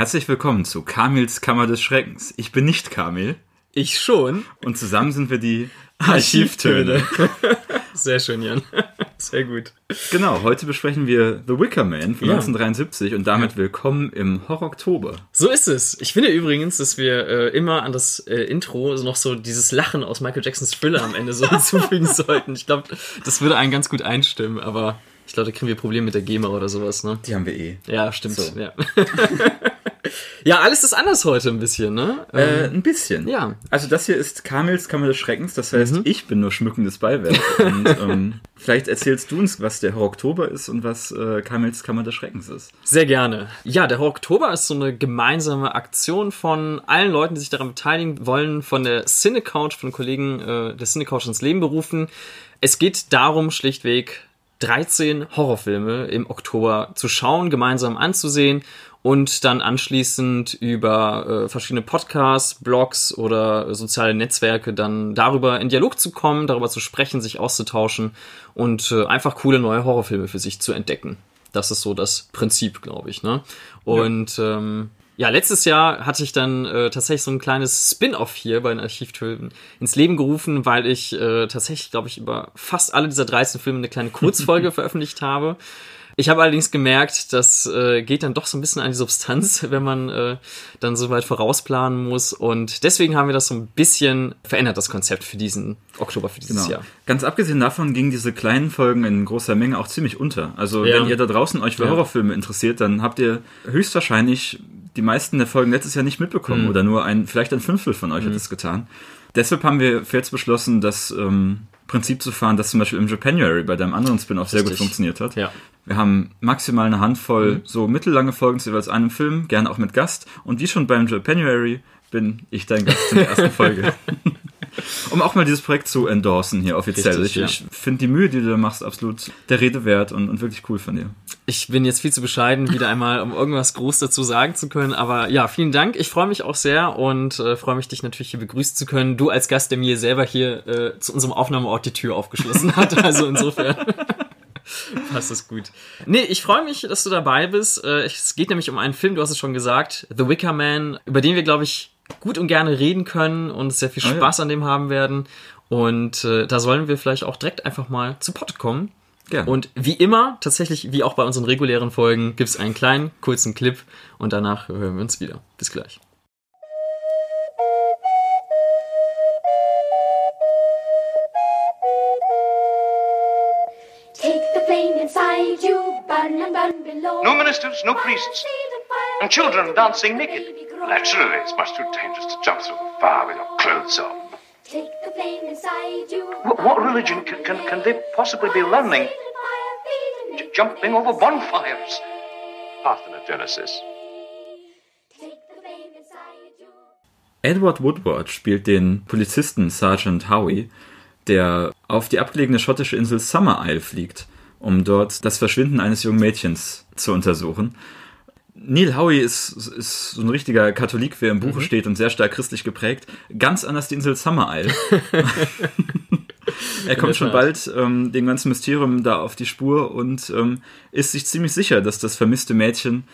Herzlich willkommen zu Kamils Kammer des Schreckens. Ich bin nicht Kamil. Ich schon. Und zusammen sind wir die Archivtöne. Sehr schön, Jan. Sehr gut. Genau, heute besprechen wir The Wicker Man von ja. 1973 und damit willkommen im Horror-Oktober. So ist es. Ich finde übrigens, dass wir äh, immer an das äh, Intro noch so dieses Lachen aus Michael Jacksons Thriller am Ende so hinzufügen sollten. Ich glaube, das würde einen ganz gut einstimmen, aber ich glaube, da kriegen wir Probleme mit der GEMA oder sowas, ne? Die haben wir eh. Ja, stimmt. So. Ja. Ja, alles ist anders heute ein bisschen, ne? Äh, ein bisschen. Ja. Also das hier ist Kamils Kammer des Schreckens, das heißt, mhm. ich bin nur schmückendes Beiwerk. und ähm, vielleicht erzählst du uns, was der Horror Oktober ist und was äh, Kamils Kammer des Schreckens ist. Sehr gerne. Ja, der Horror Oktober ist so eine gemeinsame Aktion von allen Leuten, die sich daran beteiligen wollen, von der Cinecouch, von Kollegen äh, der Cinecouch ins Leben berufen. Es geht darum, schlichtweg 13 Horrorfilme im Oktober zu schauen, gemeinsam anzusehen und dann anschließend über äh, verschiedene Podcasts, Blogs oder soziale Netzwerke dann darüber in Dialog zu kommen, darüber zu sprechen, sich auszutauschen und äh, einfach coole neue Horrorfilme für sich zu entdecken. Das ist so das Prinzip, glaube ich. Ne? Und ja. ähm, ja, letztes Jahr hatte ich dann äh, tatsächlich so ein kleines Spin-off hier bei den Archivtönen ins Leben gerufen, weil ich äh, tatsächlich, glaube ich, über fast alle dieser 13 Filme eine kleine Kurzfolge veröffentlicht habe. Ich habe allerdings gemerkt, das äh, geht dann doch so ein bisschen an die Substanz, wenn man äh, dann so weit vorausplanen muss. Und deswegen haben wir das so ein bisschen verändert, das Konzept für diesen Oktober, für dieses genau. Jahr. Ganz abgesehen davon gingen diese kleinen Folgen in großer Menge auch ziemlich unter. Also ja. wenn ihr da draußen euch für ja. Horrorfilme interessiert, dann habt ihr höchstwahrscheinlich die meisten der Folgen letztes Jahr nicht mitbekommen mhm. oder nur ein, vielleicht ein Fünftel von euch mhm. hat es getan. Deshalb haben wir jetzt beschlossen, das ähm, Prinzip zu fahren, das zum Beispiel im Japanuary bei deinem anderen Spin-off sehr gut funktioniert hat. Ja. Wir haben maximal eine Handvoll mhm. so mittellange Folgen zu jeweils einem Film, gerne auch mit Gast. Und wie schon beim Japanuary bin ich dein Gast in der ersten Folge. um auch mal dieses Projekt zu endorsen hier offiziell. Richtig, ich, ja. ich finde die Mühe, die du da machst, absolut der Rede wert und, und wirklich cool von dir. Ich bin jetzt viel zu bescheiden, wieder einmal, um irgendwas groß dazu sagen zu können. Aber ja, vielen Dank. Ich freue mich auch sehr und äh, freue mich, dich natürlich hier begrüßen zu können. Du als Gast, der mir selber hier äh, zu unserem Aufnahmeort die Tür aufgeschlossen hat. Also insofern. Passt das gut. Nee, ich freue mich, dass du dabei bist. Äh, es geht nämlich um einen Film, du hast es schon gesagt, The Wicker Man, über den wir, glaube ich, gut und gerne reden können und sehr viel Spaß oh ja. an dem haben werden. Und äh, da sollen wir vielleicht auch direkt einfach mal zu Pott kommen. Ja. Und wie immer, tatsächlich wie auch bei unseren regulären Folgen, gibt es einen kleinen, kurzen Clip und danach hören wir uns wieder. Bis gleich. No ministers, no priests, and children dancing naked. Naturally, it's much too dangerous to jump through the fire with your clothes on. Take the flame inside you. What, what religion can, can, can they possibly be learning? J jumping over bonfires. Parthenogenesis. Edward Woodward spielt den Polizisten Sergeant Howie, der auf die abgelegene schottische Insel Summer Isle fliegt um dort das Verschwinden eines jungen Mädchens zu untersuchen. Neil Howie ist, ist so ein richtiger Katholik, wie er im Buche mhm. steht und sehr stark christlich geprägt. Ganz anders die Insel Summer Isle. er kommt schon bald ähm, dem ganzen Mysterium da auf die Spur und ähm, ist sich ziemlich sicher, dass das vermisste Mädchen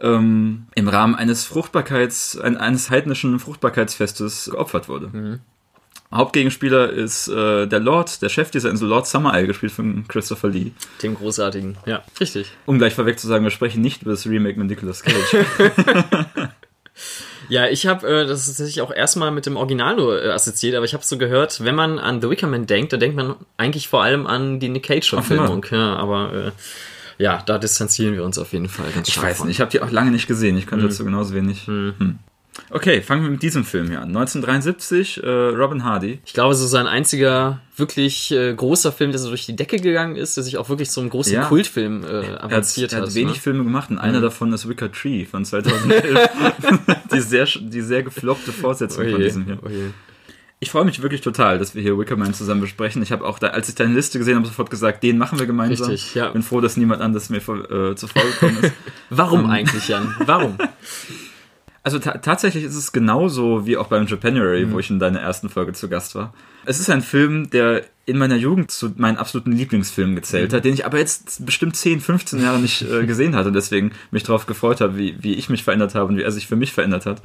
ähm, im Rahmen eines Fruchtbarkeits, eines heidnischen Fruchtbarkeitsfestes geopfert wurde. Mhm. Hauptgegenspieler ist äh, der Lord, der Chef dieser Insel, Lord Summer Isle, gespielt von Christopher Lee. Dem großartigen, ja, richtig. Um gleich vorweg zu sagen, wir sprechen nicht über das Remake mit Nicolas Cage. ja, ich habe äh, das ist tatsächlich auch erstmal mit dem Original nur äh, assoziiert, aber ich habe so gehört, wenn man an The Wicker Man denkt, dann denkt man eigentlich vor allem an die Nick Cage-Verfilmung. Ja, aber äh, ja, da distanzieren wir uns auf jeden Fall ganz Ich weiß nicht, ich habe die auch lange nicht gesehen. Ich könnte mhm. dazu genauso wenig. Mhm. Hm. Okay, fangen wir mit diesem Film hier an. 1973, äh, Robin Hardy. Ich glaube, so sein einziger wirklich äh, großer Film, der so durch die Decke gegangen ist, der sich auch wirklich einen großen ja. Kultfilm äh, avanciert hat. Er hat, wenig ne? Filme gemacht und einer mhm. davon ist Wicker Tree von 2011. die, sehr, die sehr gefloppte Fortsetzung Oje, von diesem hier. Oje. Ich freue mich wirklich total, dass wir hier Wickerman zusammen besprechen. Ich habe auch, da, als ich deine Liste gesehen habe, sofort gesagt, den machen wir gemeinsam. Richtig, ja. Bin froh, dass niemand anderes mir vor, äh, zuvor gekommen ist. Warum um, ähm. eigentlich, Jan? Warum? Also tatsächlich ist es genauso wie auch beim Japanuary, mhm. wo ich in deiner ersten Folge zu Gast war. Es ist ein Film, der in meiner Jugend zu meinen absoluten Lieblingsfilmen gezählt mhm. hat, den ich aber jetzt bestimmt 10, 15 Jahre nicht äh, gesehen hatte, deswegen mich darauf gefreut habe, wie, wie ich mich verändert habe und wie er sich für mich verändert hat.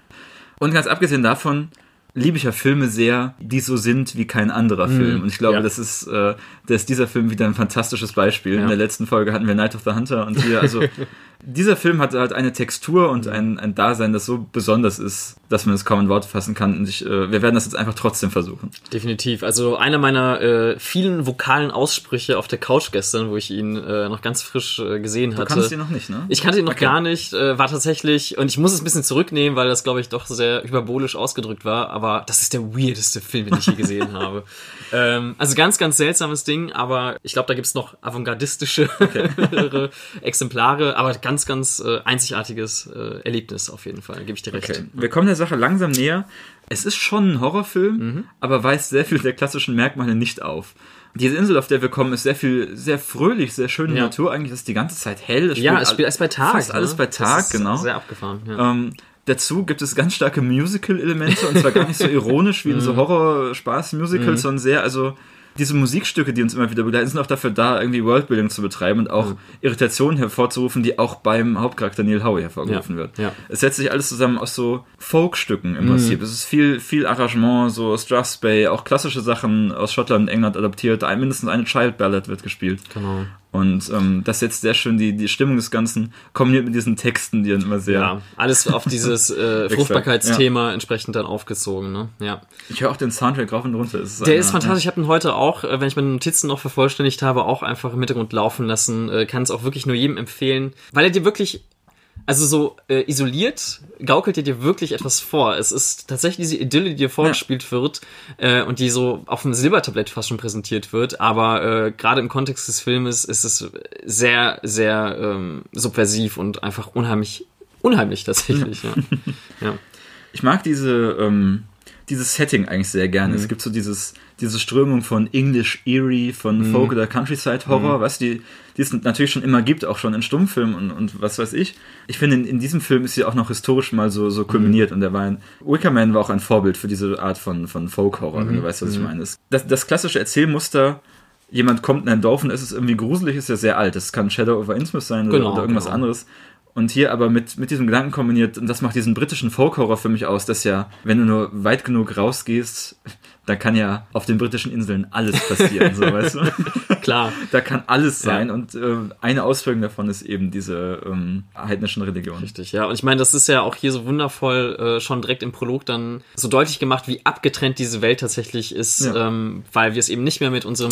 Und ganz abgesehen davon liebe ich ja Filme sehr, die so sind wie kein anderer mhm. Film. Und ich glaube, ja. das ist, äh, das ist dieser Film wieder ein fantastisches Beispiel. Ja. In der letzten Folge hatten wir Night of the Hunter und hier, also dieser Film hat halt eine Textur und ein, ein Dasein, das so besonders ist, dass man es kaum in Worte fassen kann. Und ich, äh, wir werden das jetzt einfach trotzdem versuchen. Definitiv. Also einer meiner äh, vielen vokalen Aussprüche auf der Couch gestern, wo ich ihn äh, noch ganz frisch äh, gesehen hatte. Du kannst ihn noch nicht, ne? Ich kannte ihn noch okay. gar nicht. Äh, war tatsächlich, und ich muss es ein bisschen zurücknehmen, weil das, glaube ich, doch sehr hyperbolisch ausgedrückt war. Aber das ist der weirdeste Film, den ich je gesehen habe. Ähm, also ganz, ganz seltsames Ding, aber ich glaube, da gibt's noch avantgardistische okay. Exemplare, aber ganz, ganz äh, einzigartiges äh, Erlebnis auf jeden Fall, gebe ich dir recht. Okay. Wir kommen der Sache langsam näher. Es ist schon ein Horrorfilm, mhm. aber weist sehr viel der klassischen Merkmale nicht auf. Diese Insel, auf der wir kommen, ist sehr viel, sehr fröhlich, sehr schöne ja. Natur. Eigentlich ist die ganze Zeit hell. Es ja, es spielt alles bei Tag. Fast ne? alles bei Tag, genau. Sehr abgefahren. Ja. Ähm, Dazu gibt es ganz starke Musical-Elemente und zwar gar nicht so ironisch wie in so mhm. Horror-Spaß-Musicals, mhm. sondern sehr, also diese Musikstücke, die uns immer wieder begleiten, sind auch dafür da, irgendwie Worldbuilding zu betreiben und auch mhm. Irritationen hervorzurufen, die auch beim Hauptcharakter Neil Howe hervorgerufen ja. wird. Ja. Es setzt sich alles zusammen aus so Folkstücken im mhm. Prinzip. Es ist viel, viel Arrangement, so Strathspey, auch klassische Sachen aus Schottland und England adaptiert. Mindestens eine Child Ballad wird gespielt. Genau. Und ähm, das setzt sehr schön die, die Stimmung des Ganzen, kombiniert mit diesen Texten, die dann immer sehr. Ja, alles auf dieses äh, Fruchtbarkeitsthema ja. entsprechend dann aufgezogen, ne? Ja. Ich höre auch den Soundtrack rauf und runter. Ist Der einer, ist fantastisch. Ja. Ich habe ihn heute auch, äh, wenn ich meine Notizen noch vervollständigt habe, auch einfach im Hintergrund laufen lassen. Äh, Kann es auch wirklich nur jedem empfehlen, weil er dir wirklich also so äh, isoliert gaukelt er dir wirklich etwas vor. Es ist tatsächlich diese Idylle, die dir vorgespielt ja. wird äh, und die so auf dem Silbertablett fast schon präsentiert wird. Aber äh, gerade im Kontext des Filmes ist es sehr, sehr ähm, subversiv und einfach unheimlich, unheimlich tatsächlich. Ja. ja. Ich mag diese ähm, dieses Setting eigentlich sehr gerne. Mhm. Es gibt so dieses, diese Strömung von English Eerie, von mhm. Folk oder Countryside Horror, mhm. was die, die es natürlich schon immer gibt, auch schon in Stummfilmen und, und was weiß ich. Ich finde, in, in diesem Film ist sie auch noch historisch mal so, so kulminiert mhm. und der war ein, Wickerman war auch ein Vorbild für diese Art von, von Folk Horror, wenn du mhm. weißt, was ich mhm. meine. Das, das klassische Erzählmuster, jemand kommt in ein Dorf und es ist irgendwie gruselig, ist ja sehr alt. Das kann Shadow over Innsmouth sein genau, oder, oder irgendwas genau. anderes. Und hier aber mit, mit diesem Gedanken kombiniert, und das macht diesen britischen Folk-Horror für mich aus, dass ja, wenn du nur weit genug rausgehst, da kann ja auf den britischen Inseln alles passieren, so weißt du? Klar. Da kann alles sein ja. und äh, eine Auswirkung davon ist eben diese ähm, heidnischen Religionen. Richtig, ja. Und ich meine, das ist ja auch hier so wundervoll äh, schon direkt im Prolog dann so deutlich gemacht, wie abgetrennt diese Welt tatsächlich ist, ja. ähm, weil wir es eben nicht mehr mit unserem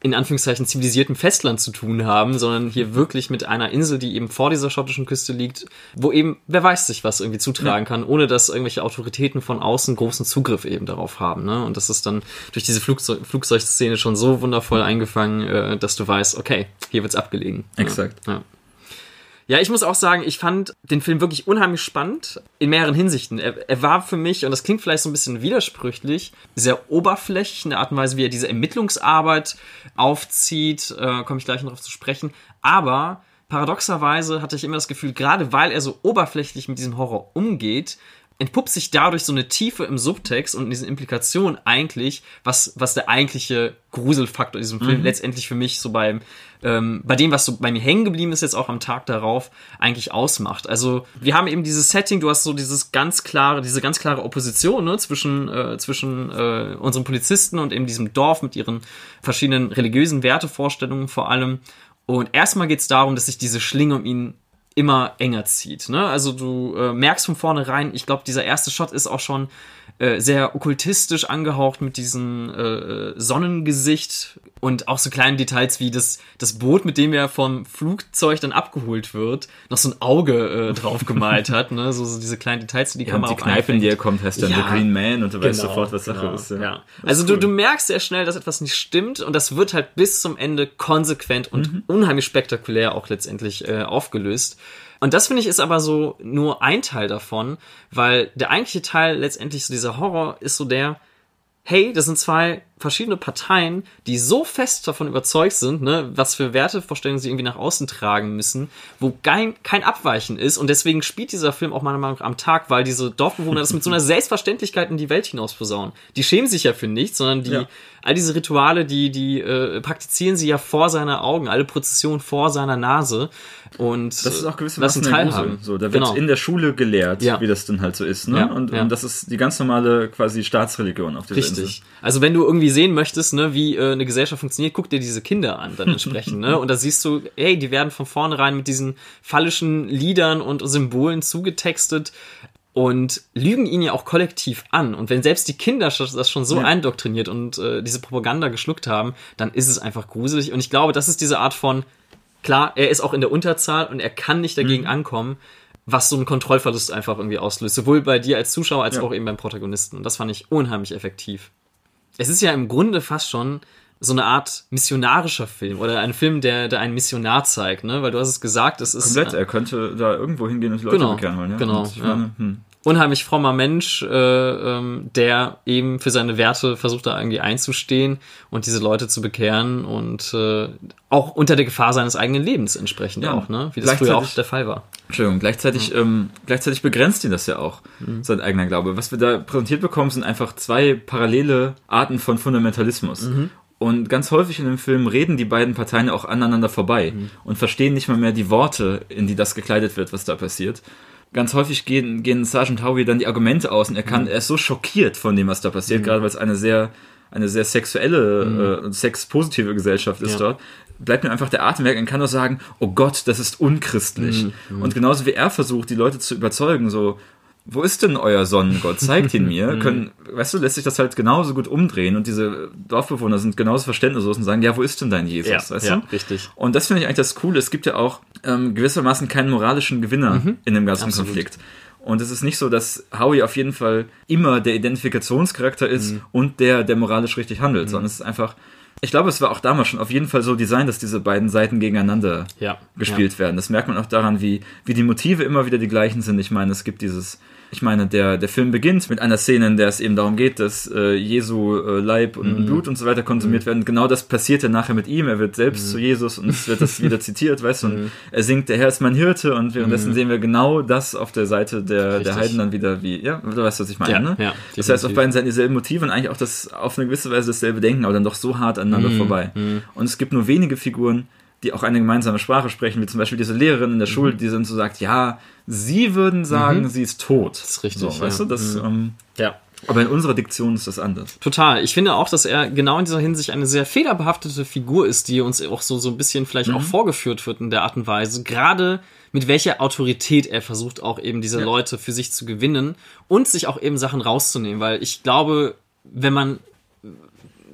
in Anführungszeichen zivilisierten Festland zu tun haben, sondern hier wirklich mit einer Insel, die eben vor dieser schottischen Küste liegt, wo eben, wer weiß sich was irgendwie zutragen ja. kann, ohne dass irgendwelche Autoritäten von außen großen Zugriff eben darauf haben. Ne? Und das ist dann durch diese Flugzeug Flugzeugszene schon so wundervoll eingefangen, äh, dass du weißt, okay, hier wird's abgelegen. Exakt. Ja. Ja, ich muss auch sagen, ich fand den Film wirklich unheimlich spannend in mehreren Hinsichten. Er, er, war für mich, und das klingt vielleicht so ein bisschen widersprüchlich, sehr oberflächlich in der Art und Weise, wie er diese Ermittlungsarbeit aufzieht, äh, komme ich gleich noch darauf zu sprechen. Aber paradoxerweise hatte ich immer das Gefühl, gerade weil er so oberflächlich mit diesem Horror umgeht, entpuppt sich dadurch so eine Tiefe im Subtext und in diesen Implikationen eigentlich, was, was der eigentliche Gruselfaktor in diesem Film mhm. letztendlich für mich so beim, ähm, bei dem, was so bei mir hängen geblieben ist, jetzt auch am Tag darauf, eigentlich ausmacht. Also, wir haben eben dieses Setting, du hast so dieses ganz klare, diese ganz klare Opposition, ne, zwischen, äh, zwischen äh, unseren Polizisten und eben diesem Dorf mit ihren verschiedenen religiösen Wertevorstellungen vor allem. Und erstmal geht es darum, dass sich diese Schlinge um ihn immer enger zieht. Ne? Also du äh, merkst von vornherein, ich glaube, dieser erste Shot ist auch schon äh, sehr okkultistisch angehaucht mit diesem äh, Sonnengesicht und auch so kleinen Details wie das, das Boot, mit dem er vom Flugzeug dann abgeholt wird, noch so ein Auge äh, drauf gemalt hat. Ne? So, so diese kleinen Details, die die ja, Kamera und die Kneipe, in die er kommt, heißt dann ja, The Green Man und du genau, weißt sofort, was Sache genau, ist. Ja. ja. Also ist cool. du, du merkst sehr schnell, dass etwas nicht stimmt und das wird halt bis zum Ende konsequent und mhm. unheimlich spektakulär auch letztendlich äh, aufgelöst. Und das finde ich ist aber so nur ein Teil davon, weil der eigentliche Teil letztendlich so dieser Horror ist so der, hey, das sind zwei verschiedene Parteien, die so fest davon überzeugt sind, ne, was für Wertevorstellungen sie irgendwie nach außen tragen müssen, wo kein, kein Abweichen ist. Und deswegen spielt dieser Film auch meiner Meinung nach am Tag, weil diese Dorfbewohner das mit so einer Selbstverständlichkeit in die Welt hinaus posaunen. Die schämen sich ja für nichts, sondern die, ja. all diese Rituale, die, die äh, praktizieren sie ja vor seiner Augen, alle Prozessionen vor seiner Nase. Und das ist auch gewissermaßen teilhaben. So, da wird genau. in der Schule gelehrt, ja. wie das dann halt so ist. Ne? Ja, und, und das ist die ganz normale quasi Staatsreligion auf dieser Richtig. Insel. Also wenn du irgendwie sehen möchtest, ne, wie äh, eine Gesellschaft funktioniert, guck dir diese Kinder an dann entsprechend. ne? Und da siehst du, ey, die werden von vornherein mit diesen fallischen Liedern und Symbolen zugetextet und lügen ihn ja auch kollektiv an. Und wenn selbst die Kinder das schon so ja. eindoktriniert und äh, diese Propaganda geschluckt haben, dann ist es einfach gruselig. Und ich glaube, das ist diese Art von, klar, er ist auch in der Unterzahl und er kann nicht dagegen mhm. ankommen, was so einen Kontrollverlust einfach irgendwie auslöst. Sowohl bei dir als Zuschauer als ja. auch eben beim Protagonisten. Und das fand ich unheimlich effektiv. Es ist ja im Grunde fast schon so eine Art missionarischer Film oder ein Film, der, der einen Missionar zeigt, ne? Weil du hast es gesagt, es ist. Komplett, er könnte da irgendwo hingehen und die Leute genau, bekehren wollen, ja. Genau. Ja. Meine, hm unheimlich frommer Mensch, äh, ähm, der eben für seine Werte versucht da irgendwie einzustehen und diese Leute zu bekehren und äh, auch unter der Gefahr seines eigenen Lebens entsprechend ja, auch, ne? Wie das früher auch der Fall war. Entschuldigung, gleichzeitig, ja. ähm, gleichzeitig begrenzt ihn das ja auch, mhm. sein eigener Glaube. Was wir da präsentiert bekommen, sind einfach zwei parallele Arten von Fundamentalismus. Mhm. Und ganz häufig in dem Film reden die beiden Parteien auch aneinander vorbei mhm. und verstehen nicht mal mehr die Worte, in die das gekleidet wird, was da passiert ganz häufig gehen, gehen Sergeant Howie dann die Argumente aus und er kann, mhm. er ist so schockiert von dem, was da passiert, mhm. gerade weil es eine sehr, eine sehr sexuelle, mhm. äh, sexpositive Gesellschaft ist ja. dort. Bleibt mir einfach der Atem weg und kann nur sagen, oh Gott, das ist unchristlich. Mhm. Mhm. Und genauso wie er versucht, die Leute zu überzeugen, so, wo ist denn euer Sonnengott? Zeigt ihn mir. Können, weißt du, lässt sich das halt genauso gut umdrehen und diese Dorfbewohner sind genauso verständnislos und sagen, ja, wo ist denn dein Jesus? Ja, weißt ja, du? richtig. Und das finde ich eigentlich das Coole. Es gibt ja auch ähm, gewissermaßen keinen moralischen Gewinner mhm. in dem ganzen Absolut. Konflikt. Und es ist nicht so, dass Howie auf jeden Fall immer der Identifikationscharakter ist mhm. und der, der moralisch richtig handelt, mhm. sondern es ist einfach, ich glaube, es war auch damals schon auf jeden Fall so designt, dass diese beiden Seiten gegeneinander ja, gespielt ja. werden. Das merkt man auch daran, wie, wie die Motive immer wieder die gleichen sind. Ich meine, es gibt dieses ich meine, der, der Film beginnt mit einer Szene, in der es eben darum geht, dass äh, Jesu äh, Leib und mhm. Blut und so weiter konsumiert mhm. werden. Genau das passiert ja nachher mit ihm. Er wird selbst mhm. zu Jesus und es wird das wieder zitiert, weißt du, und mhm. er singt, der Herr ist mein Hirte und währenddessen mhm. sehen wir genau das auf der Seite der, der Heiden dann wieder wie, ja, du weißt, was ich meine, ja, ne? Ja, das heißt, auf beiden Seiten dieselben Motive und eigentlich auch das auf eine gewisse Weise dasselbe Denken, aber dann doch so hart aneinander mhm. vorbei. Und es gibt nur wenige Figuren, die auch eine gemeinsame Sprache sprechen, wie zum Beispiel diese Lehrerin in der mhm. Schule, die dann so sagt, ja, sie würden sagen, mhm. sie ist tot. Das ist richtig. So, ja. Weißt du, das, mhm. ähm, ja. Aber in unserer Diktion ist das anders. Total. Ich finde auch, dass er genau in dieser Hinsicht eine sehr fehlerbehaftete Figur ist, die uns auch so, so ein bisschen vielleicht mhm. auch vorgeführt wird in der Art und Weise. Gerade mit welcher Autorität er versucht, auch eben diese ja. Leute für sich zu gewinnen und sich auch eben Sachen rauszunehmen. Weil ich glaube, wenn man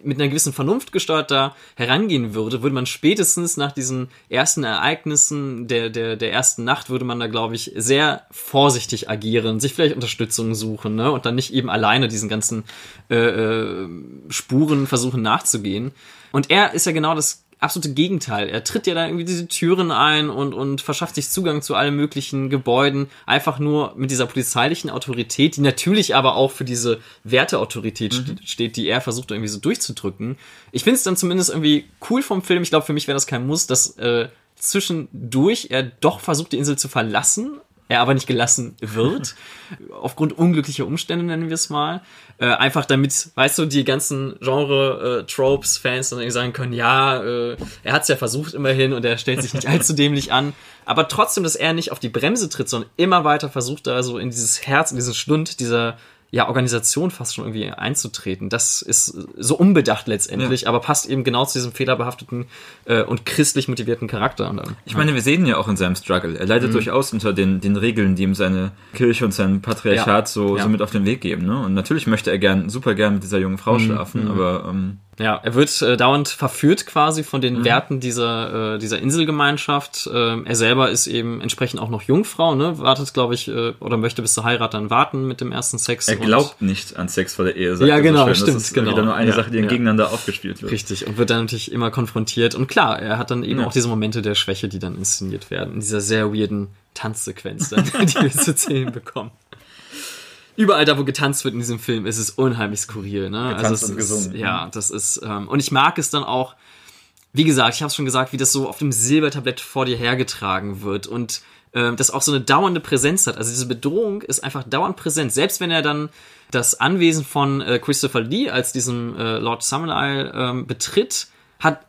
mit einer gewissen Vernunft gesteuert da herangehen würde, würde man spätestens nach diesen ersten Ereignissen der, der, der ersten Nacht, würde man da, glaube ich, sehr vorsichtig agieren, sich vielleicht Unterstützung suchen ne? und dann nicht eben alleine diesen ganzen äh, äh, Spuren versuchen nachzugehen. Und er ist ja genau das absolute Gegenteil. Er tritt ja da irgendwie diese Türen ein und, und verschafft sich Zugang zu allen möglichen Gebäuden, einfach nur mit dieser polizeilichen Autorität, die natürlich aber auch für diese Werteautorität mhm. steht, die er versucht irgendwie so durchzudrücken. Ich finde es dann zumindest irgendwie cool vom Film. Ich glaube, für mich wäre das kein Muss, dass äh, zwischendurch er doch versucht, die Insel zu verlassen, er aber nicht gelassen wird, aufgrund unglücklicher Umstände nennen wir es mal. Äh, einfach damit, weißt du, die ganzen Genre-Tropes-Fans äh, dann sagen können, ja, äh, er hat es ja versucht immerhin und er stellt sich nicht allzu dämlich an. Aber trotzdem, dass er nicht auf die Bremse tritt, sondern immer weiter versucht, da so in dieses Herz, in diesen Stund dieser ja, Organisation fast schon irgendwie einzutreten. Das ist so unbedacht letztendlich, ja. aber passt eben genau zu diesem fehlerbehafteten äh, und christlich motivierten Charakter. Dann, ich meine, wir sehen ja auch in seinem Struggle. Er leidet mhm. durchaus unter den, den Regeln, die ihm seine Kirche und sein Patriarchat ja. So, ja. so mit auf den Weg geben. Ne? Und natürlich möchte er gern, super gern mit dieser jungen Frau mhm. schlafen, mhm. aber ähm, ja, er wird äh, dauernd verführt quasi von den mhm. Werten dieser, äh, dieser Inselgemeinschaft. Ähm, er selber ist eben entsprechend auch noch Jungfrau, ne? Wartet, glaube ich, äh, oder möchte bis zur Heirat dann warten mit dem ersten Sex. Er glaubt nicht an Sex vor der Ehe. Sagt ja, genau, so stimmt. Das ist genau. wieder nur eine ja, Sache, die ja. gegeneinander aufgespielt wird. Richtig, und wird dann natürlich immer konfrontiert. Und klar, er hat dann eben ja. auch diese Momente der Schwäche, die dann inszeniert werden. In dieser sehr weirden Tanzsequenz, dann, die wir zu sehen bekommen. Überall da, wo getanzt wird in diesem Film, ist es unheimlich skurril. Ne? Getanzt also es und ist, gesungen. Ja, das ist ähm, und ich mag es dann auch. Wie gesagt, ich habe es schon gesagt, wie das so auf dem Silbertablett vor dir hergetragen wird und ähm, das auch so eine dauernde Präsenz hat. Also diese Bedrohung ist einfach dauernd präsent, selbst wenn er dann das Anwesen von äh, Christopher Lee als diesem äh, Lord Summon Isle ähm, betritt, hat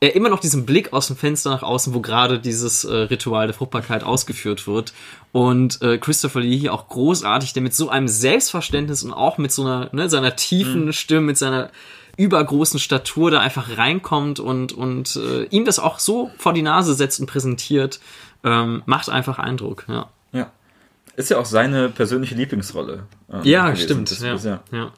er immer noch diesen Blick aus dem Fenster nach außen, wo gerade dieses äh, Ritual der Fruchtbarkeit ausgeführt wird. Und äh, Christopher Lee hier auch großartig, der mit so einem Selbstverständnis und auch mit so einer, ne, seiner tiefen Stimme, mit seiner übergroßen Statur da einfach reinkommt und, und äh, ihm das auch so vor die Nase setzt und präsentiert, ähm, macht einfach Eindruck, ja. Ja. Ist ja auch seine persönliche Lieblingsrolle. ähm, Ja, gewesen. stimmt. Ja, ja. ja.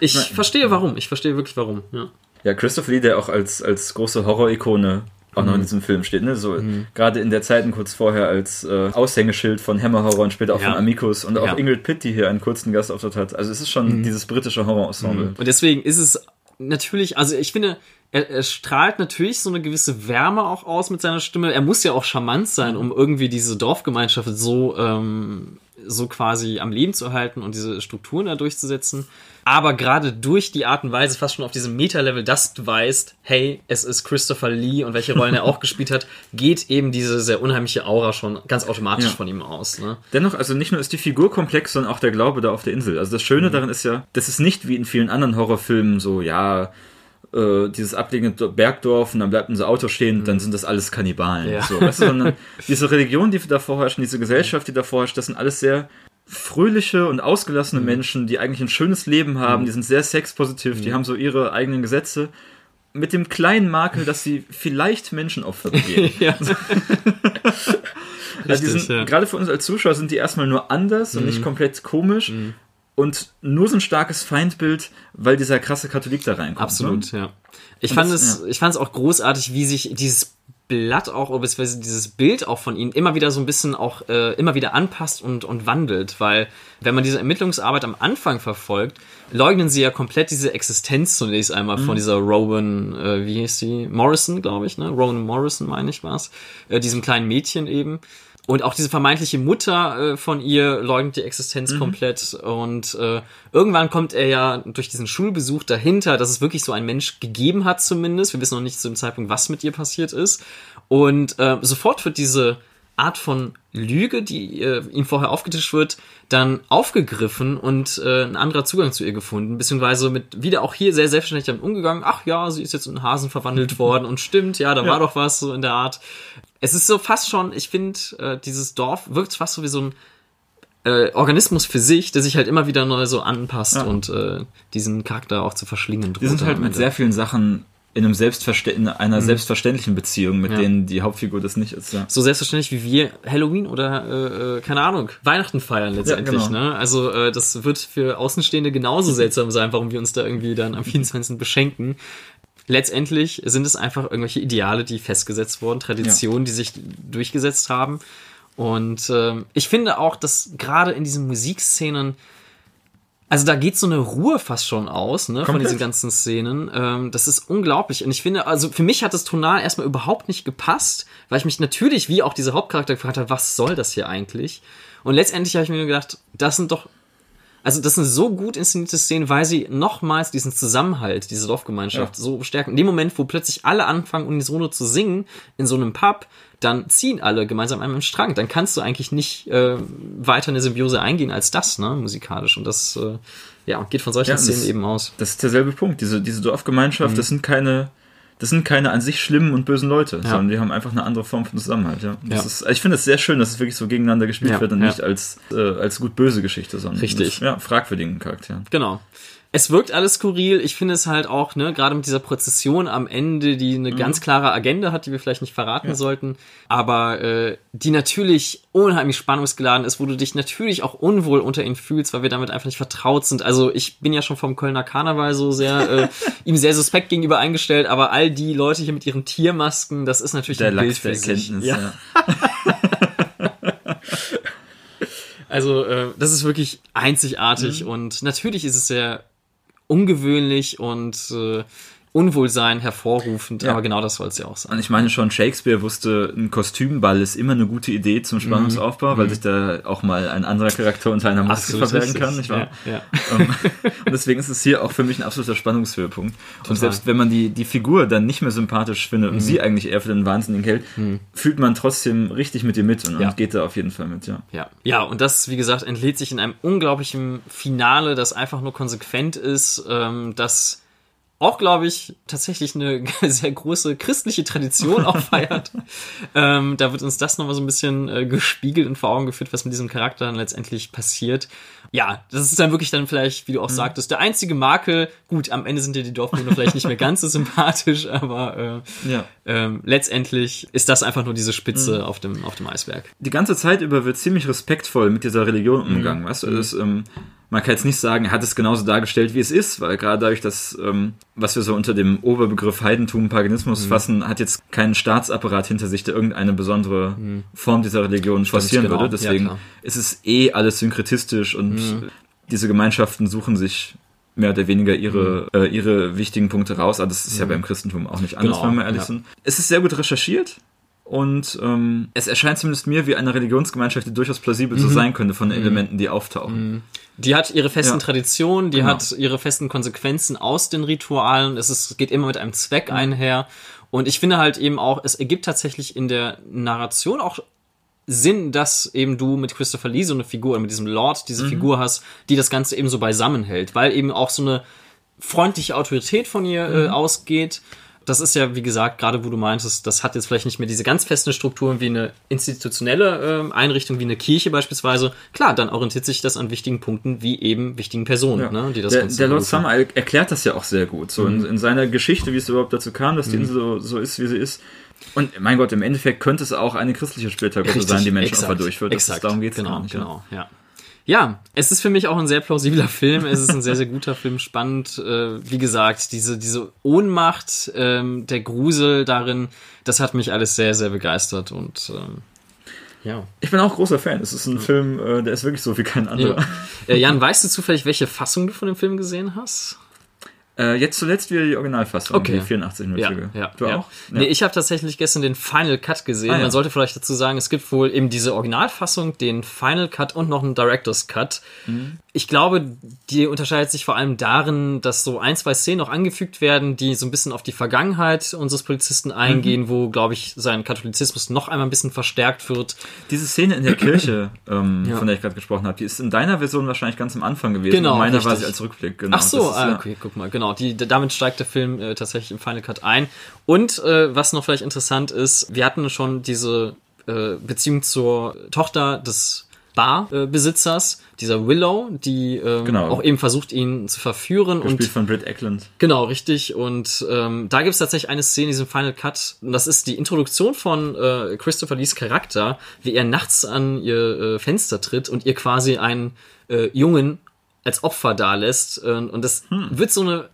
Ich verstehe warum. Ich verstehe wirklich warum. Ja. Ja, Christopher Lee, der auch als, als große Horror-Ikone auch Mhm. noch in diesem Film steht, ne? So gerade in der Zeiten kurz vorher als äh, Aushängeschild von Hammer Horror und später auch Ja. von Amicus und auch Ja. Mhm. Ingrid Pitt, die hier einen kurzen Gastauftritt hat. Also es ist schon dieses britische Horror-Ensemble. Und deswegen ist es natürlich, also ich finde, er, er strahlt natürlich so eine gewisse Wärme auch aus mit seiner Stimme. Er muss ja auch charmant sein, um irgendwie diese Dorfgemeinschaft so, ähm, so quasi am Leben zu halten und diese Strukturen da durchzusetzen. Aber gerade durch die Art und Weise, fast schon auf diesem Meta-Level, dass du weißt, hey, es ist Christopher Lee und welche Rollen er auch gespielt hat, geht eben diese sehr unheimliche Aura schon ganz automatisch Ja. von ihm aus. Ne? Dennoch, also nicht nur ist die Figur komplex, sondern auch der Glaube da auf der Insel. Also das Schöne daran ist ja, das ist nicht wie in vielen anderen Horrorfilmen so, ja, äh, dieses abgelegene Bergdorf und dann bleibt unser Auto stehen, dann sind das alles Kannibalen. Ja. So, weißt du, sondern diese Religion, die da vorherrscht, diese Gesellschaft, die da vorherrscht, das sind alles sehr fröhliche und ausgelassene Menschen, die eigentlich ein schönes Leben haben, die sind sehr sexpositiv, die haben so ihre eigenen Gesetze. Mit dem kleinen Makel, dass sie vielleicht Menschenopfer begehen. Ja. Also die Richtig, sind, ja. Mhm. Gerade für uns als Zuschauer sind die erstmal nur anders und nicht komplett komisch und nur so ein starkes Feindbild, weil dieser krasse Katholik da reinkommt. Absolut, Ne? ja. Ich Und fand das- es, ich fand es auch großartig, wie sich dieses Blatt auch, oder beziehungsweise dieses Bild auch von ihm immer wieder so ein bisschen auch äh, immer wieder anpasst und, und wandelt, weil wenn man diese Ermittlungsarbeit am Anfang verfolgt, leugnen sie ja komplett diese Existenz zunächst einmal Mhm. von dieser Rowan, äh, wie hieß sie? Morrison, glaube ich, ne? Rowan Morrison, meine ich war's, äh, diesem kleinen Mädchen eben. Und auch diese vermeintliche Mutter äh, von ihr leugnet die Existenz Mhm. komplett. Und äh, irgendwann kommt er ja durch diesen Schulbesuch dahinter, dass es wirklich so einen Mensch gegeben hat zumindest. Wir wissen noch nicht zu dem Zeitpunkt, was mit ihr passiert ist. Und äh, sofort wird diese Art von Lüge, die äh, ihm vorher aufgetischt wird, dann aufgegriffen und äh, ein anderer Zugang zu ihr gefunden, beziehungsweise mit wieder auch hier sehr selbstständig damit umgegangen. Ach ja, sie ist jetzt in einen Hasen verwandelt worden und stimmt, ja, da war doch was so in der Art. Es ist so fast schon, ich finde, äh, dieses Dorf wirkt fast so wie so ein äh, Organismus für sich, der sich halt immer wieder neu so anpasst Ja. und äh, diesen Charakter auch zu verschlingen droht. Die sind halt mit sehr vielen Sachen in, einem Selbstverste in einer selbstverständlichen Beziehung, mit Ja. denen die Hauptfigur das nicht ist. Ja. so selbstverständlich wie wir Halloween oder äh, äh, keine Ahnung Weihnachten feiern letztendlich. Ja, genau. ne? Also äh, das wird für Außenstehende genauso seltsam sein, warum wir uns da irgendwie dann am 24. beschenken. Letztendlich sind es einfach irgendwelche Ideale, die festgesetzt wurden, Traditionen, die sich durchgesetzt haben. Und ähm, ich finde auch, dass gerade in diesen Musikszenen also da geht so eine Ruhe fast schon aus, ne, von Komplett. diesen ganzen Szenen. Ähm, das ist unglaublich. Und ich finde, also für mich hat das tonal erstmal überhaupt nicht gepasst, weil ich mich natürlich, wie auch dieser Hauptcharakter gefragt habe, was soll das hier eigentlich? Und letztendlich habe ich mir gedacht, das sind doch, also das sind so gut inszenierte Szenen, weil sie nochmals diesen Zusammenhalt, diese Dorfgemeinschaft Ja. so stärken. In dem Moment, wo plötzlich alle anfangen, unisono zu singen in so einem Pub, dann ziehen alle gemeinsam an einem Strang. Dann kannst du eigentlich nicht äh, weiter eine Symbiose eingehen als das, ne, musikalisch. Und das äh, ja, geht von solchen Ja, das- Szenen eben aus. Das ist derselbe Punkt. Diese, diese Dorfgemeinschaft, Mhm. das sind keine, das sind keine an sich schlimmen und bösen Leute, sondern die haben einfach eine andere Form von Zusammenhalt. Ja. Ja. Ist, ich finde es sehr schön, dass es wirklich so gegeneinander gespielt Ja, wird und ja. nicht als, äh, als gut-böse Geschichte, sondern Richtig. mit, ja, fragwürdigen Charakteren. Genau. Es wirkt alles skurril. Ich finde es halt auch, ne, gerade mit dieser Prozession am Ende, die eine ganz klare Agenda hat, die wir vielleicht nicht verraten sollten, aber äh, die natürlich unheimlich spannungsgeladen ist, wo du dich natürlich auch unwohl unter ihnen fühlst, weil wir damit einfach nicht vertraut sind. Also ich bin ja schon vom Kölner Karneval so sehr äh, ihm sehr suspekt gegenüber eingestellt, aber all die Leute hier mit ihren Tiermasken, das ist natürlich Der ein Bild Lachs der für sich. Erkenntnis, Ja. ja. Also, äh, das ist wirklich einzigartig und natürlich ist es sehr ungewöhnlich und äh, Unwohlsein hervorrufend, ja. aber genau das soll es ja auch sein. Und ich meine schon, Shakespeare wusste, ein Kostümball ist immer eine gute Idee zum Spannungsaufbau, mhm. weil sich da auch mal ein anderer Charakter unter einer Maske verbergen kann, nicht wahr? Ja, ja. Ähm, und deswegen ist es hier auch für mich ein absoluter Spannungshöhepunkt. Total. Und selbst wenn man die, die Figur dann nicht mehr sympathisch findet mhm. und sie eigentlich eher für den Wahnsinnigen hält, mhm. fühlt man trotzdem richtig mit ihr mit und, und, geht da auf jeden Fall mit, ja. Ja, ja und das, wie gesagt, entlädt sich in einem unglaublichen Finale, das einfach nur konsequent ist, ähm, das auch, glaube ich, tatsächlich eine sehr große christliche Tradition auch feiert. ähm, da wird uns das nochmal so ein bisschen äh, gespiegelt und vor Augen geführt, was mit diesem Charakter dann letztendlich passiert. Ja, das ist dann wirklich dann vielleicht, wie du auch mhm. sagtest, der einzige Makel. Gut, am Ende sind dir die Dorfbewohner vielleicht nicht mehr ganz so sympathisch, aber äh, ja. ähm, letztendlich ist das einfach nur diese Spitze mhm. auf, dem, auf dem Eisberg. Die ganze Zeit über wird ziemlich respektvoll mit dieser Religion umgegangen, mhm. weißt du? Das, ähm, man kann jetzt nicht sagen, er hat es genauso dargestellt, wie es ist, weil gerade dadurch, dass, ähm, was wir so unter dem Oberbegriff Heidentum, Paganismus mhm. fassen, hat jetzt keinen Staatsapparat hinter sich, der irgendeine besondere mhm. Form dieser Religion forcieren genau. würde. Deswegen ja, ist es eh alles synkretistisch und mhm. diese Gemeinschaften suchen sich mehr oder weniger ihre, mhm. äh, ihre wichtigen Punkte raus. Aber das ist ja mhm. beim Christentum auch nicht anders, genau, wenn wir ehrlich ja. sind. Es ist sehr gut recherchiert. Und ähm, es erscheint zumindest mir wie eine Religionsgemeinschaft, die durchaus plausibel mhm. so sein könnte von den mhm. Elementen, die auftauchen. Die hat ihre festen ja. Traditionen, die genau. hat ihre festen Konsequenzen aus den Ritualen. Es ist, geht immer mit einem Zweck mhm. einher. Und ich finde halt eben auch, es ergibt tatsächlich in der Narration auch Sinn, dass eben du mit Christopher Lee so eine Figur, mit diesem Lord diese mhm. Figur hast, die das Ganze eben so beisammenhält, weil eben auch so eine freundliche Autorität von ihr äh, mhm. ausgeht das ist ja, wie gesagt, gerade wo du meintest, das hat jetzt vielleicht nicht mehr diese ganz festen Strukturen wie eine institutionelle äh, Einrichtung, wie eine Kirche beispielsweise. Klar, dann orientiert sich das an wichtigen Punkten, wie eben wichtigen Personen, ja. ne, die das Der, der Lord Summer erklärt das ja auch sehr gut, so mhm. in, in, seiner Geschichte, wie es überhaupt dazu kam, dass die mhm. Insel so, so ist, wie sie ist. Und mein Gott, im Endeffekt könnte es auch eine christliche Spieltagruppe sein, die Menschenopfer durchführt. Exakt. Darum geht es genau, nicht. Genau, ja. Ja, es ist für mich auch ein sehr plausibler Film. Es ist ein sehr, sehr guter Film, spannend. Äh, wie gesagt, diese, diese Ohnmacht, ähm, der Grusel darin, das hat mich alles sehr, sehr begeistert und ähm, ja. Ich bin auch großer Fan. Es ist ein ja. Film, äh, der ist wirklich so wie kein anderer. Ja. Äh, Jan, weißt du zufällig, welche Fassung du von dem Film gesehen hast? Äh, jetzt zuletzt wieder die Originalfassung, okay. die 84 ja, ja, Du ja. auch? Ja. Nee, ich habe tatsächlich gestern den Final Cut gesehen. Ah. Man sollte vielleicht dazu sagen, es gibt wohl eben diese Originalfassung, den Final Cut und noch einen Director's Cut. Mhm ich glaube, die unterscheidet sich vor allem darin, dass so ein, zwei Szenen noch angefügt werden, die so ein bisschen auf die Vergangenheit unseres Polizisten eingehen, mhm. wo, glaube ich, sein Katholizismus noch einmal ein bisschen verstärkt wird. Diese Szene in der Kirche, ähm, ja. von der ich gerade gesprochen habe, die ist in deiner Version wahrscheinlich ganz am Anfang gewesen. Genau. In meiner richtig. war sie als Rückblick. Genau. Ach so, ist, ah, okay, guck mal, genau. Die, damit steigt der Film äh, tatsächlich im Final Cut ein. Und äh, was noch vielleicht interessant ist, wir hatten schon diese äh, Beziehung zur Tochter des Barbesitzers, dieser Willow, die ähm, genau. auch eben versucht, ihn zu verführen. Gespielt und, von Britt Eklund. Genau, richtig. Und ähm, da gibt es tatsächlich eine Szene in diesem Final Cut. Und das ist die Introduktion von äh, Christopher Lees Charakter, wie er nachts an ihr äh, Fenster tritt und ihr quasi einen äh, Jungen als Opfer dalässt. Und, und das hm. wird so eine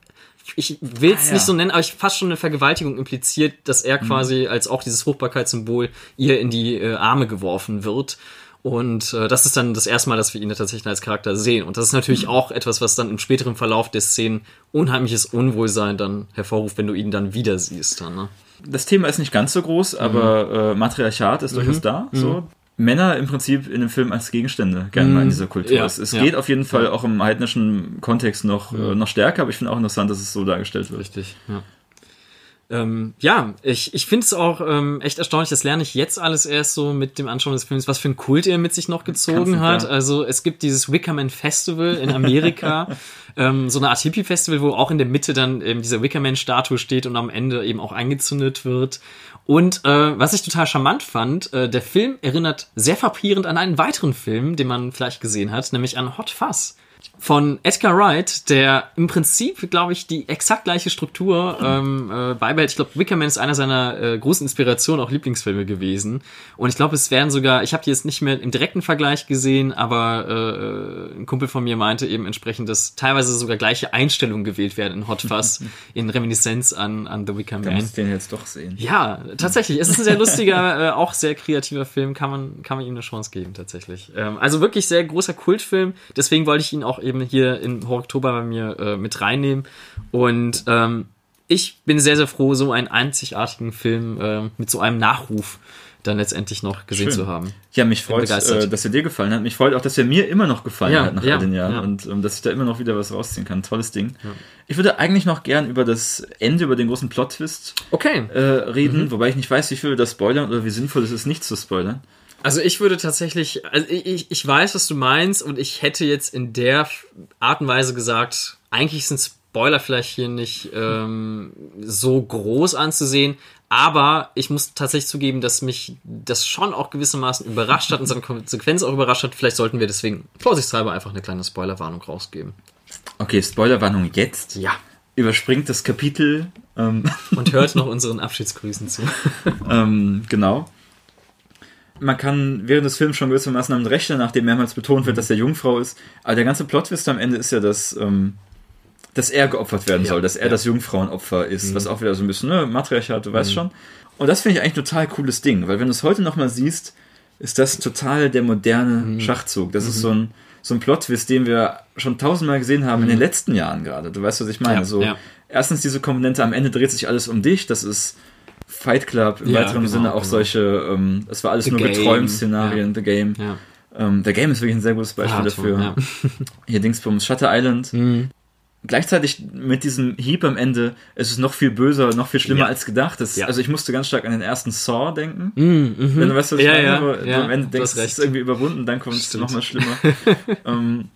ich will es ah, ja. nicht so nennen, aber ich fast schon eine Vergewaltigung impliziert, dass er mhm. quasi als auch dieses Fruchtbarkeitssymbol ihr in die äh, Arme geworfen wird. Und äh, das ist dann das erste Mal, dass wir ihn tatsächlich als Charakter sehen. Und das ist natürlich mhm. auch etwas, was dann im späteren Verlauf der Szenen unheimliches Unwohlsein dann hervorruft, wenn du ihn dann wieder siehst. Dann, ne? Das Thema ist nicht ganz so groß, aber mhm. äh, Matriarchat ist mhm. durchaus da. So. Mhm. Männer im Prinzip in dem Film als Gegenstände gerne mal in mhm. dieser Kultur. Ja, es, es ja. geht auf jeden Fall auch im heidnischen Kontext noch, äh, noch stärker, aber ich finde auch interessant, dass es so dargestellt wird. Richtig, ja. Ähm, ja, ich, ich finde es auch ähm, echt erstaunlich, das lerne ich jetzt alles erst so mit dem Anschauen des Films, was für ein Kult er mit sich noch gezogen hat. Also es gibt dieses Wickerman Festival in Amerika, ähm, so eine Art Hippie-Festival, wo auch in der Mitte dann eben diese Wickerman-Statue steht und am Ende eben auch angezündet wird. Und äh, was ich total charmant fand, äh, der Film erinnert sehr frappierend an einen weiteren Film, den man vielleicht gesehen hat, nämlich an Hot Fuzz von Edgar Wright, der im Prinzip, glaube ich, die exakt gleiche Struktur ähm, äh, beibehält. Ich glaube, Wickerman ist einer seiner äh, großen Inspirationen, auch Lieblingsfilme gewesen. Und ich glaube, es werden sogar, ich habe die jetzt nicht mehr im direkten Vergleich gesehen, aber äh, ein Kumpel von mir meinte eben entsprechend, dass teilweise sogar gleiche Einstellungen gewählt werden in Hot Fuzz, in Reminiszenz an, an The Wicker Man. Da musst den jetzt doch sehen. Ja, tatsächlich. Es ist ein sehr lustiger, äh, auch sehr kreativer Film. Kann man, kann man ihm eine Chance geben, tatsächlich. Ähm, also wirklich sehr großer Kultfilm. Deswegen wollte ich ihn auch eben hier im Oktober bei mir äh, mit reinnehmen. Und ähm, ich bin sehr, sehr froh, so einen einzigartigen Film äh, mit so einem Nachruf dann letztendlich noch gesehen Schön. zu haben. Ja, mich freut, äh, dass er dir gefallen hat. Mich freut auch, dass er mir immer noch gefallen ja, hat nach ja, all den Jahren ja. und ähm, dass ich da immer noch wieder was rausziehen kann. Tolles Ding. Ich würde eigentlich noch gern über das Ende, über den großen Plot-Twist okay. äh, reden, mhm. wobei ich nicht weiß, wie viel das spoilern oder wie sinnvoll es ist, nicht zu spoilern. Also ich würde tatsächlich, also ich, ich weiß, was du meinst und ich hätte jetzt in der Art und Weise gesagt, eigentlich sind Spoiler vielleicht hier nicht ähm, so groß anzusehen, aber ich muss tatsächlich zugeben, dass mich das schon auch gewissermaßen überrascht hat und seine Konsequenz auch überrascht hat. Vielleicht sollten wir deswegen vorsichtshalber einfach eine kleine Spoilerwarnung rausgeben. Okay, Spoilerwarnung jetzt. Ja. Überspringt das Kapitel. Ähm und hört noch unseren Abschiedsgrüßen zu. ähm, genau. Man kann während des Films schon gewissermaßen damit rechnen, nachdem mehrmals betont wird, dass er Jungfrau ist. Aber der ganze Plot-Twist am Ende ist ja, dass ähm, dass er geopfert werden soll, dass er ja. das Jungfrauenopfer ist, mhm. was auch wieder so ein bisschen ne, Matriarchat, du weißt mhm. schon. Und das finde ich eigentlich ein total cooles Ding, weil wenn du es heute nochmal siehst, ist das total der moderne mhm. Schachzug. Das ist mhm. so ein, so ein Plot-Twist, den wir schon tausendmal gesehen haben in den mhm. letzten Jahren gerade. Du weißt, was ich meine. Ja, so, ja. erstens diese Komponente, am Ende dreht sich alles um dich, das ist Fight Club, im ja, weiteren genau, Sinne auch genau. solche, ähm, das war alles The nur geträumt Szenarien, The Game. Ähm, The Game ist wirklich ein sehr gutes Beispiel dafür. Hier Dingsbums, Shutter Island. Mhm gleichzeitig mit diesem Hieb am Ende ist es noch viel böser, noch viel schlimmer ja. als gedacht. Das, ja. Also ich musste ganz stark an den ersten Saw denken. Mm, mhm. Wenn du weißt, was ich ja, meine, ja, ja, am Ende denkst, es ist irgendwie überwunden, dann kommt es noch mal schlimmer. ähm,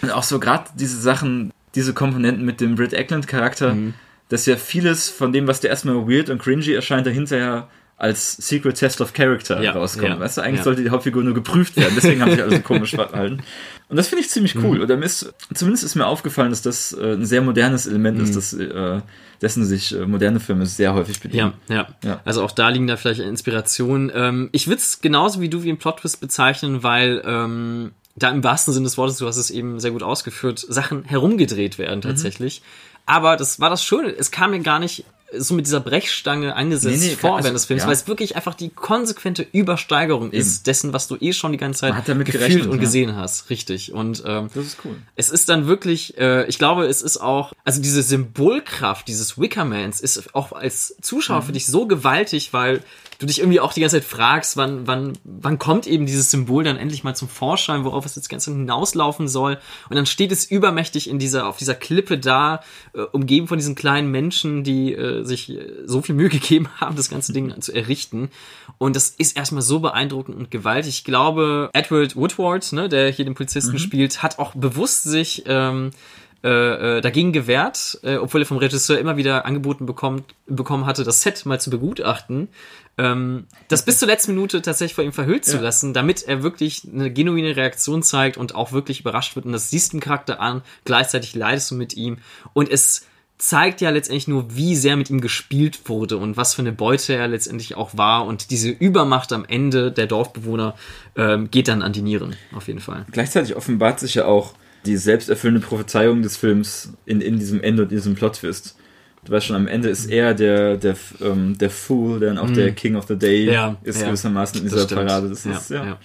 und auch so gerade diese Sachen, diese Komponenten mit dem Britt Eklund Charakter, mhm. Dass ja vieles von dem, was dir erstmal weird und cringy erscheint, dahinter ja als Secret Test of Character ja, rauskommt. Ja, weißt du, eigentlich ja. sollte die Hauptfigur nur geprüft werden, deswegen haben sich alle so komisch verhalten. Und das finde ich ziemlich cool. Mhm. Oder ist, zumindest ist mir aufgefallen, dass das äh, ein sehr modernes Element mhm. ist, dass, äh, dessen sich äh, moderne Filme sehr häufig bedienen. Ja, ja, ja. Also auch da liegen da vielleicht Inspirationen. Ähm, ich würde es genauso wie du wie ein Plot-Twist bezeichnen, weil ähm, da im wahrsten Sinne des Wortes, du hast es eben sehr gut ausgeführt, Sachen herumgedreht werden mhm. tatsächlich. Mhm. Aber das war das Schöne. Es kam mir gar nicht so mit dieser Brechstange angesetzt nee, nee, vor also, während des Films, ja. weil es wirklich einfach die konsequente Übersteigerung Eben. ist dessen, was du eh schon die ganze Zeit gefühlt gerechnet, und ja. gesehen hast. Richtig. Und ähm, das ist cool. Es ist dann wirklich, äh, ich glaube, es ist auch, also diese Symbolkraft dieses Wickermans ist auch als Zuschauer mhm. für dich so gewaltig, weil du dich irgendwie auch die ganze Zeit fragst, wann, wann, wann kommt eben dieses Symbol dann endlich mal zum Vorschein, worauf es jetzt ganz hinauslaufen soll. Und dann steht es übermächtig in dieser, auf dieser Klippe da, äh, umgeben von diesen kleinen Menschen, die äh, sich äh, so viel Mühe gegeben haben, das ganze Ding zu errichten. Und das ist erstmal so beeindruckend und gewaltig. Ich glaube, Edward Woodward, ne, der hier den Polizisten mhm. spielt, hat auch bewusst sich ähm, äh, äh, dagegen gewehrt, äh, obwohl er vom Regisseur immer wieder angeboten bekommt, bekommen hatte, das Set mal zu begutachten, ähm, das bis zur letzten Minute tatsächlich vor ihm verhüllt ja. zu lassen, damit er wirklich eine genuine Reaktion zeigt und auch wirklich überrascht wird. Und das siehst du im Charakter an, gleichzeitig leidest du mit ihm. Und es zeigt ja letztendlich nur, wie sehr mit ihm gespielt wurde und was für eine Beute er letztendlich auch war. Und diese Übermacht am Ende der Dorfbewohner ähm, geht dann an die Nieren, auf jeden Fall. Gleichzeitig offenbart sich ja auch, die selbsterfüllende Prophezeiung des Films in, in diesem Ende und diesem Plot-Twist. Du weißt schon, am Ende ist er der, der, ähm, der Fool, der dann auch mhm. der King of the Day ja, ist ja, gewissermaßen in dieser Parade. Das ja, ist, ja.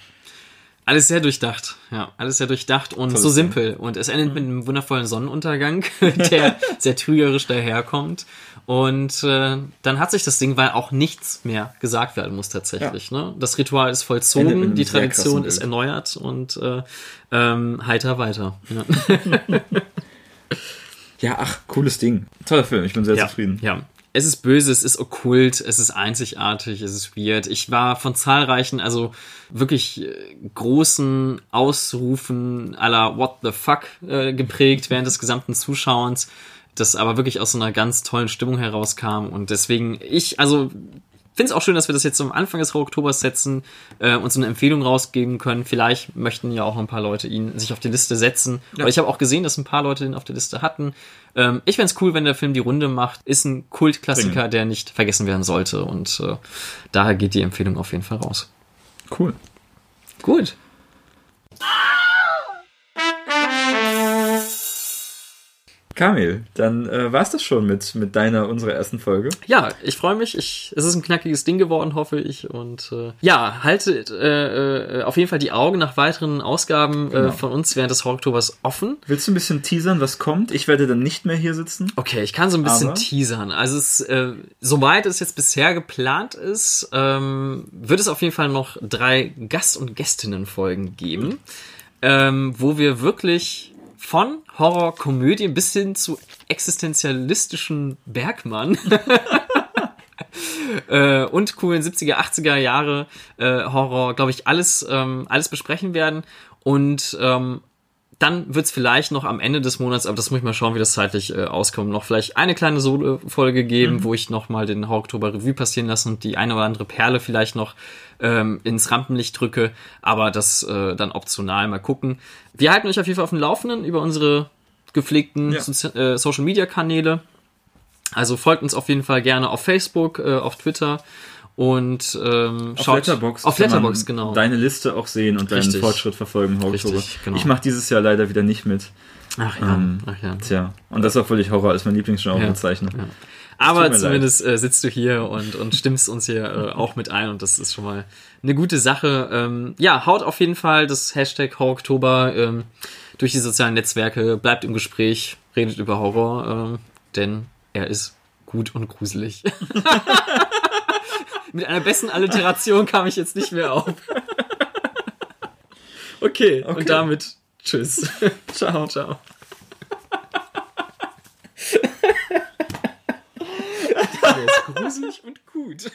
Alles sehr durchdacht, ja, alles sehr durchdacht und Tolles so simpel. Und es endet mit einem wundervollen Sonnenuntergang, der sehr trügerisch daherkommt. Und äh, dann hat sich das Ding, weil auch nichts mehr gesagt werden muss tatsächlich. Ja. Ne? Das Ritual ist vollzogen, die Tradition ist erneuert und äh, ähm, heiter weiter. Ja. ja, ach, cooles Ding. Toller Film, ich bin sehr ja, zufrieden. Ja, es ist böse, es ist okkult, es ist einzigartig, es ist weird. Ich war von zahlreichen, also wirklich äh, großen Ausrufen aller What the fuck äh, geprägt während des gesamten Zuschauens, das aber wirklich aus so einer ganz tollen Stimmung herauskam und deswegen ich, also finde es auch schön, dass wir das jetzt am Anfang des Oktobers setzen äh, und so eine Empfehlung rausgeben können. Vielleicht möchten ja auch ein paar Leute ihn sich auf die Liste setzen. Ja. Aber ich habe auch gesehen, dass ein paar Leute den auf der Liste hatten. Ähm, ich fände es cool, wenn der Film die Runde macht. Ist ein Kultklassiker, der nicht vergessen werden sollte. Und äh, daher geht die Empfehlung auf jeden Fall raus. Cool. Gut. Kamil, dann äh, war's das schon mit, mit deiner, unserer ersten Folge. Ja, ich freue mich. Ich, es ist ein knackiges Ding geworden, hoffe ich. Und äh, ja, haltet äh, äh, auf jeden Fall die Augen nach weiteren Ausgaben äh, genau. von uns während des Oktobers offen. Willst du ein bisschen teasern, was kommt? Ich werde dann nicht mehr hier sitzen. Okay, ich kann so ein bisschen aber teasern. Also es, äh, soweit es jetzt bisher geplant ist, ähm, wird es auf jeden Fall noch drei Gast- und Gästinnen-Folgen geben, ähm, wo wir wirklich von Horrorkomödien bis hin zu existenzialistischen Bergmann äh, und coolen 70er, 80er Jahre äh, Horror, glaube ich, alles, ähm, alles besprechen werden. Und ähm, dann wird es vielleicht noch am Ende des Monats, aber das muss ich mal schauen, wie das zeitlich äh, auskommt, noch vielleicht eine kleine Solo-Folge geben, mhm. wo ich nochmal den Oktober Revue passieren lasse und die eine oder andere Perle vielleicht noch ähm, ins Rampenlicht drücke, aber das äh, dann optional mal gucken. Wir halten euch auf jeden Fall auf dem Laufenden über unsere gepflegten ja. so äh, Social-Media-Kanäle. Also folgt uns auf jeden Fall gerne auf Facebook, äh, auf Twitter und ähm, auf schaut Letterbox auf Letterbox genau deine Liste auch sehen und Richtig. deinen Fortschritt verfolgen Richtig, genau. ich mache dieses Jahr leider wieder nicht mit ach ja, ähm, ach ja. tja und das ist auch völlig Horror ist mein Lieblingsgenre ja, bezeichnet ja. aber zumindest äh, sitzt du hier und und stimmst uns hier äh, auch mit ein und das ist schon mal eine gute Sache ähm, ja haut auf jeden Fall das Hashtag Horror ähm, durch die sozialen Netzwerke bleibt im Gespräch redet über Horror ähm, denn er ist gut und gruselig Mit einer besten Alliteration kam ich jetzt nicht mehr auf. Okay, okay. und damit tschüss. ciao, ciao. Der ist gruselig und gut.